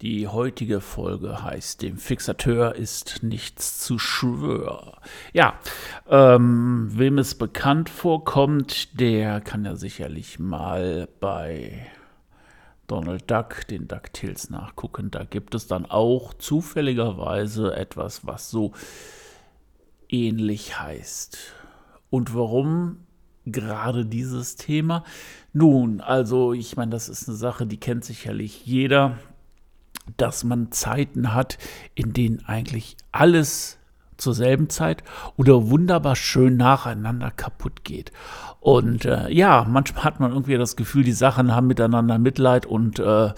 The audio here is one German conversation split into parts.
Die heutige Folge heißt Dem Fixateur ist nichts zu schwör. Ja, ähm, wem es bekannt vorkommt, der kann ja sicherlich mal bei Donald Duck, den DuckTales nachgucken. Da gibt es dann auch zufälligerweise etwas, was so ähnlich heißt. Und warum gerade dieses Thema? Nun, also ich meine, das ist eine Sache, die kennt sicherlich jeder dass man Zeiten hat, in denen eigentlich alles zur selben Zeit oder wunderbar schön nacheinander kaputt geht. Und äh, ja, manchmal hat man irgendwie das Gefühl, die Sachen haben miteinander Mitleid und äh,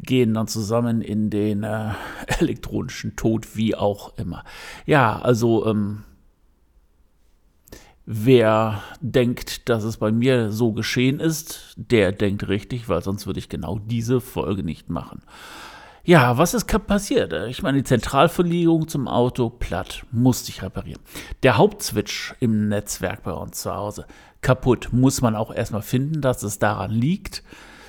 gehen dann zusammen in den äh, elektronischen Tod, wie auch immer. Ja, also ähm, wer denkt, dass es bei mir so geschehen ist, der denkt richtig, weil sonst würde ich genau diese Folge nicht machen. Ja, was ist passiert? Ich meine, die Zentralverlegung zum Auto platt, musste ich reparieren. Der Hauptswitch im Netzwerk bei uns zu Hause kaputt, muss man auch erstmal finden, dass es daran liegt.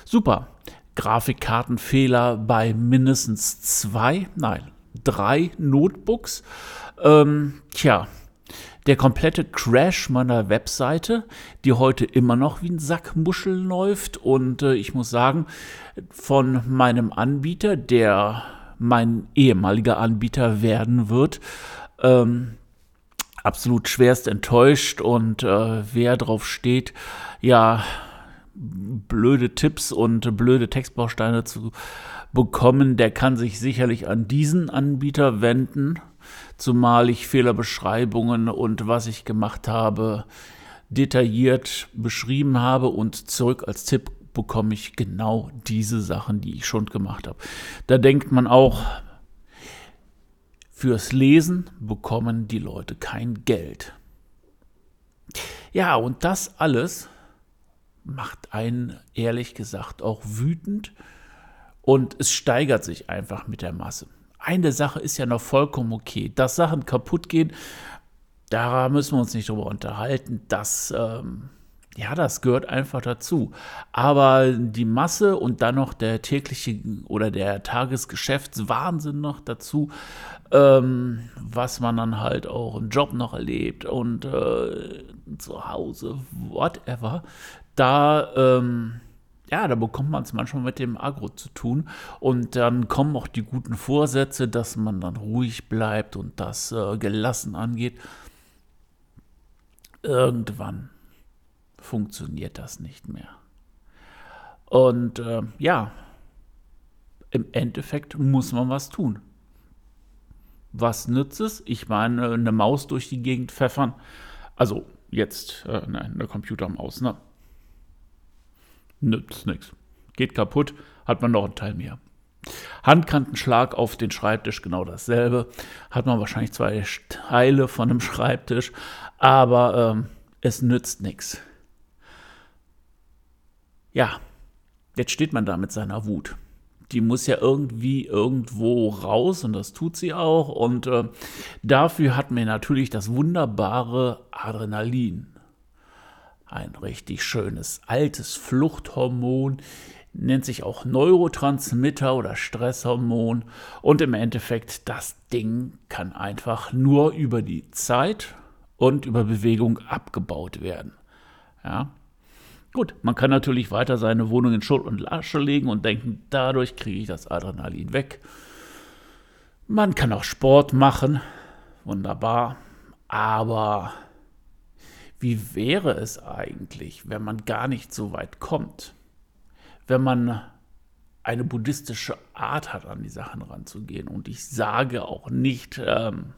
Super. Grafikkartenfehler bei mindestens zwei, nein, drei Notebooks. Ähm, tja, der komplette Crash meiner Webseite, die heute immer noch wie ein Sack Muschel läuft. Und äh, ich muss sagen, von meinem Anbieter, der mein ehemaliger Anbieter werden wird, ähm, absolut schwerst enttäuscht. Und äh, wer drauf steht, ja, blöde Tipps und blöde Textbausteine zu bekommen, der kann sich sicherlich an diesen Anbieter wenden zumal ich Fehlerbeschreibungen und was ich gemacht habe detailliert beschrieben habe und zurück als Tipp bekomme ich genau diese Sachen, die ich schon gemacht habe. Da denkt man auch, fürs Lesen bekommen die Leute kein Geld. Ja, und das alles macht einen ehrlich gesagt auch wütend und es steigert sich einfach mit der Masse eine Sache ist ja noch vollkommen okay. Dass Sachen kaputt gehen, da müssen wir uns nicht drüber unterhalten. Das, ähm, ja, das gehört einfach dazu. Aber die Masse und dann noch der tägliche oder der Tagesgeschäftswahnsinn noch dazu, ähm, was man dann halt auch im Job noch erlebt und äh, zu Hause, whatever, da, ähm, ja, da bekommt man es manchmal mit dem Agro zu tun. Und dann kommen auch die guten Vorsätze, dass man dann ruhig bleibt und das äh, gelassen angeht. Irgendwann funktioniert das nicht mehr. Und äh, ja, im Endeffekt muss man was tun. Was nützt es? Ich meine, eine Maus durch die Gegend pfeffern. Also jetzt, äh, nein, eine Computermaus, ne? Nützt nichts. Geht kaputt, hat man noch einen Teil mehr. Handkantenschlag auf den Schreibtisch, genau dasselbe. Hat man wahrscheinlich zwei Teile von einem Schreibtisch, aber ähm, es nützt nichts. Ja, jetzt steht man da mit seiner Wut. Die muss ja irgendwie irgendwo raus und das tut sie auch. Und äh, dafür hat man natürlich das wunderbare Adrenalin ein richtig schönes altes Fluchthormon, nennt sich auch Neurotransmitter oder Stresshormon und im Endeffekt das Ding kann einfach nur über die Zeit und über Bewegung abgebaut werden. Ja. Gut, man kann natürlich weiter seine Wohnung in Schutt und Lasche legen und denken, dadurch kriege ich das Adrenalin weg. Man kann auch Sport machen, wunderbar, aber wie wäre es eigentlich, wenn man gar nicht so weit kommt? Wenn man eine buddhistische Art hat, an die Sachen ranzugehen. Und ich sage auch nicht, ähm,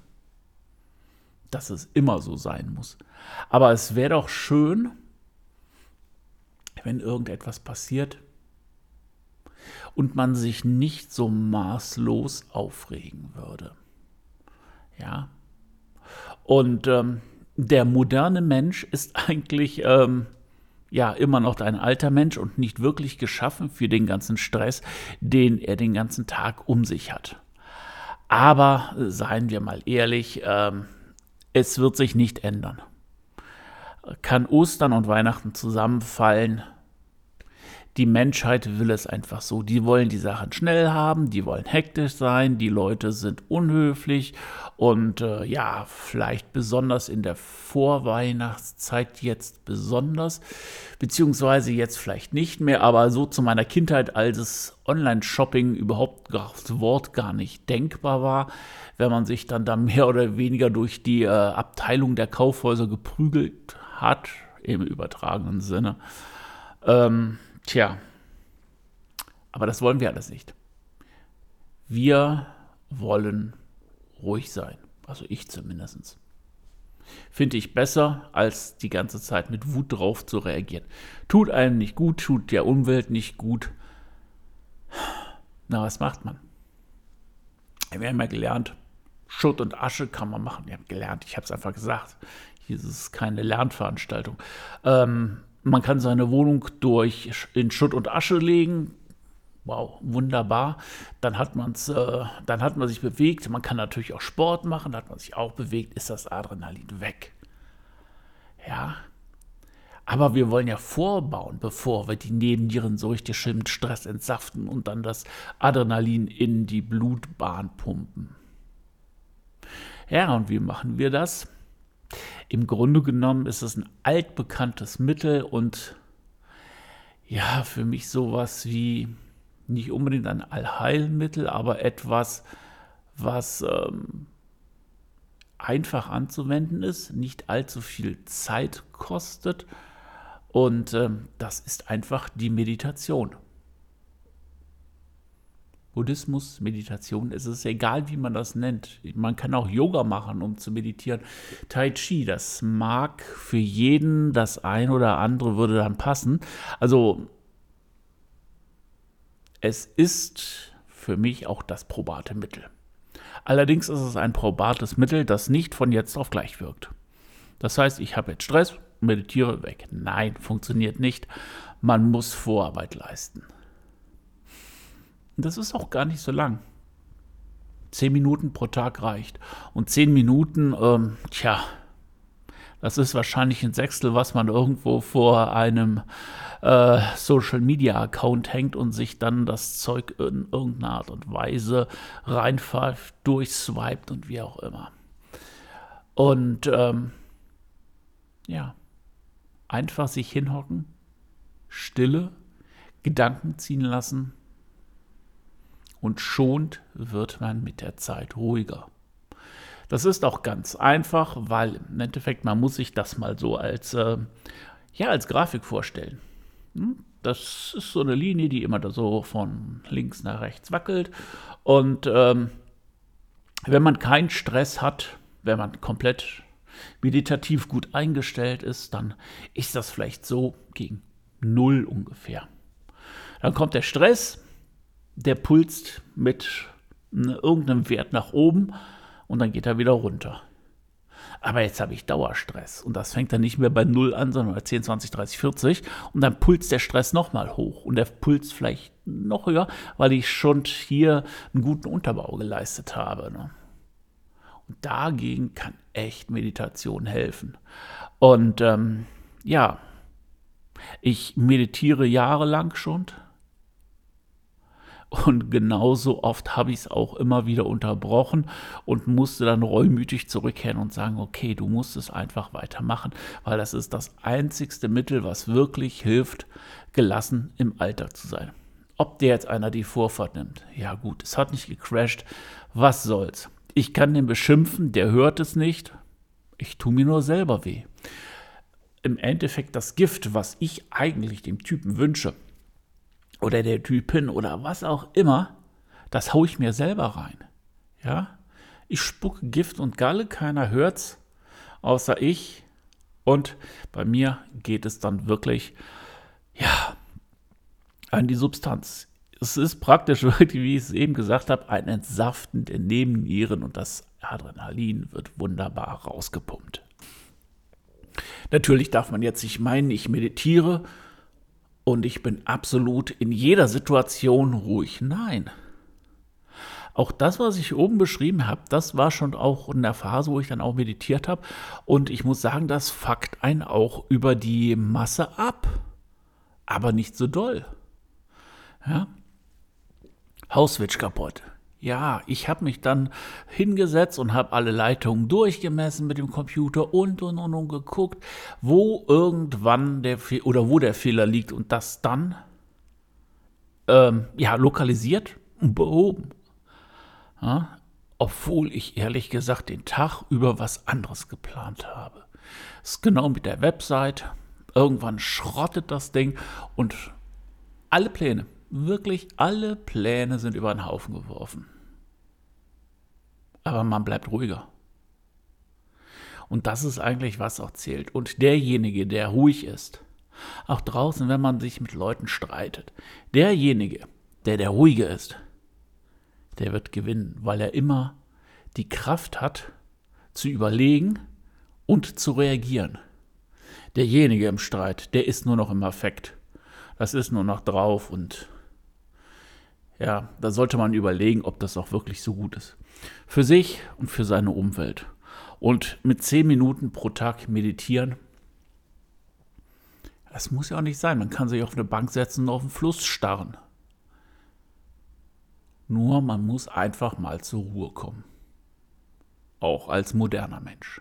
dass es immer so sein muss. Aber es wäre doch schön, wenn irgendetwas passiert und man sich nicht so maßlos aufregen würde. Ja, Und ähm, der moderne Mensch ist eigentlich ähm, ja immer noch ein alter Mensch und nicht wirklich geschaffen für den ganzen Stress, den er den ganzen Tag um sich hat. Aber seien wir mal ehrlich, ähm, es wird sich nicht ändern. Kann Ostern und Weihnachten zusammenfallen, die Menschheit will es einfach so. Die wollen die Sachen schnell haben, die wollen hektisch sein, die Leute sind unhöflich und äh, ja, vielleicht besonders in der Vorweihnachtszeit jetzt besonders, beziehungsweise jetzt vielleicht nicht mehr, aber so zu meiner Kindheit, als es Online-Shopping überhaupt das Wort gar nicht denkbar war, wenn man sich dann da mehr oder weniger durch die äh, Abteilung der Kaufhäuser geprügelt hat, im übertragenen Sinne. Ähm, Tja, aber das wollen wir alles nicht. Wir wollen ruhig sein. Also ich zumindest. Finde ich besser, als die ganze Zeit mit Wut drauf zu reagieren. Tut einem nicht gut, tut der Umwelt nicht gut. Na, was macht man? Wir haben ja gelernt, Schutt und Asche kann man machen. Wir haben gelernt, ich habe es einfach gesagt. Hier ist es keine Lernveranstaltung. Ähm, man kann seine Wohnung durch in Schutt und Asche legen. Wow, wunderbar. Dann hat, man's, äh, dann hat man sich bewegt. Man kann natürlich auch Sport machen. Hat man sich auch bewegt. Ist das Adrenalin weg? Ja. Aber wir wollen ja vorbauen, bevor wir die Nebennieren so richtig schön mit Stress entsaften und dann das Adrenalin in die Blutbahn pumpen. Ja, und wie machen wir das? Im Grunde genommen ist es ein altbekanntes Mittel und ja, für mich sowas wie nicht unbedingt ein Allheilmittel, aber etwas, was ähm, einfach anzuwenden ist, nicht allzu viel Zeit kostet und ähm, das ist einfach die Meditation. Buddhismus, Meditation, es ist egal, wie man das nennt. Man kann auch Yoga machen, um zu meditieren. Tai Chi, das mag für jeden das ein oder andere würde dann passen. Also es ist für mich auch das probate Mittel. Allerdings ist es ein probates Mittel, das nicht von jetzt auf gleich wirkt. Das heißt, ich habe jetzt Stress, meditiere weg. Nein, funktioniert nicht. Man muss Vorarbeit leisten. Und das ist auch gar nicht so lang. Zehn Minuten pro Tag reicht. Und zehn Minuten, ähm, tja, das ist wahrscheinlich ein Sechstel, was man irgendwo vor einem äh, Social Media Account hängt und sich dann das Zeug in irgendeiner Art und Weise reinpfeift, durchswiped und wie auch immer. Und ähm, ja, einfach sich hinhocken, Stille, Gedanken ziehen lassen und schont wird man mit der Zeit ruhiger. Das ist auch ganz einfach, weil im Endeffekt man muss sich das mal so als, äh, ja, als Grafik vorstellen. Hm? Das ist so eine Linie, die immer da so von links nach rechts wackelt. Und ähm, wenn man keinen Stress hat, wenn man komplett meditativ gut eingestellt ist, dann ist das vielleicht so gegen Null ungefähr. Dann kommt der Stress, der pulst mit ne, irgendeinem Wert nach oben und dann geht er wieder runter. Aber jetzt habe ich Dauerstress und das fängt dann nicht mehr bei 0 an, sondern bei 10, 20, 30, 40 und dann pulst der Stress nochmal hoch und der Puls vielleicht noch höher, weil ich schon hier einen guten Unterbau geleistet habe. Ne? Und dagegen kann echt Meditation helfen. Und ähm, ja, ich meditiere jahrelang schon und genauso oft habe ich es auch immer wieder unterbrochen und musste dann reumütig zurückkehren und sagen, okay, du musst es einfach weitermachen, weil das ist das einzigste Mittel, was wirklich hilft, gelassen im Alltag zu sein. Ob der jetzt einer die Vorfahrt nimmt, ja gut, es hat nicht gecrashed, was soll's. Ich kann den beschimpfen, der hört es nicht, ich tue mir nur selber weh. Im Endeffekt das Gift, was ich eigentlich dem Typen wünsche, oder der Typin oder was auch immer, das haue ich mir selber rein. Ja? Ich spucke Gift und Galle, keiner hört's, außer ich. Und bei mir geht es dann wirklich, ja, an die Substanz. Es ist praktisch, wie ich es eben gesagt habe, ein Entsaften der Nebennieren und das Adrenalin wird wunderbar rausgepumpt. Natürlich darf man jetzt nicht meinen, ich meditiere und ich bin absolut in jeder Situation ruhig. Nein. Auch das, was ich oben beschrieben habe, das war schon auch in der Phase, wo ich dann auch meditiert habe. Und ich muss sagen, das fuckt einen auch über die Masse ab. Aber nicht so doll. Ja? Hausswitch kaputt. Ja, ich habe mich dann hingesetzt und habe alle Leitungen durchgemessen mit dem Computer und und und und geguckt, wo irgendwann der Fe oder wo der Fehler liegt und das dann ähm, ja lokalisiert und behoben. Ja, obwohl ich ehrlich gesagt den Tag über was anderes geplant habe. Das ist genau mit der Website. Irgendwann schrottet das Ding und alle Pläne, wirklich alle Pläne sind über den Haufen geworfen. Aber man bleibt ruhiger. Und das ist eigentlich, was auch zählt. Und derjenige, der ruhig ist, auch draußen, wenn man sich mit Leuten streitet, derjenige, der der Ruhige ist, der wird gewinnen, weil er immer die Kraft hat, zu überlegen und zu reagieren. Derjenige im Streit, der ist nur noch im Affekt. Das ist nur noch drauf und ja, da sollte man überlegen, ob das auch wirklich so gut ist. Für sich und für seine Umwelt. Und mit zehn Minuten pro Tag meditieren, das muss ja auch nicht sein. Man kann sich auf eine Bank setzen und auf den Fluss starren. Nur man muss einfach mal zur Ruhe kommen. Auch als moderner Mensch.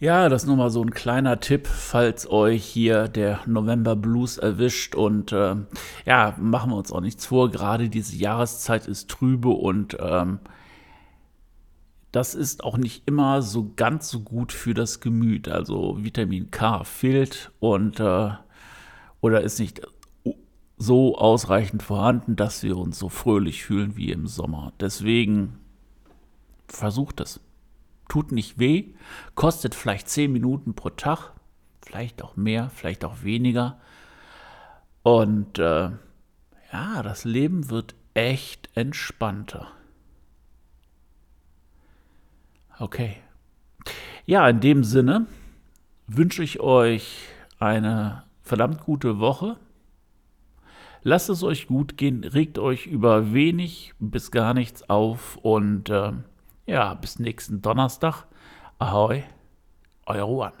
Ja, das ist nur mal so ein kleiner Tipp, falls euch hier der November Blues erwischt. Und äh, ja, machen wir uns auch nichts vor. Gerade diese Jahreszeit ist trübe und ähm, das ist auch nicht immer so ganz so gut für das Gemüt. Also Vitamin K fehlt und äh, oder ist nicht so ausreichend vorhanden, dass wir uns so fröhlich fühlen wie im Sommer. Deswegen versucht es. Tut nicht weh, kostet vielleicht 10 Minuten pro Tag, vielleicht auch mehr, vielleicht auch weniger. Und äh, ja, das Leben wird echt entspannter. Okay. Ja, in dem Sinne wünsche ich euch eine verdammt gute Woche. Lasst es euch gut gehen, regt euch über wenig bis gar nichts auf und äh, ja, bis nächsten Donnerstag. Ahoi, euer Juan.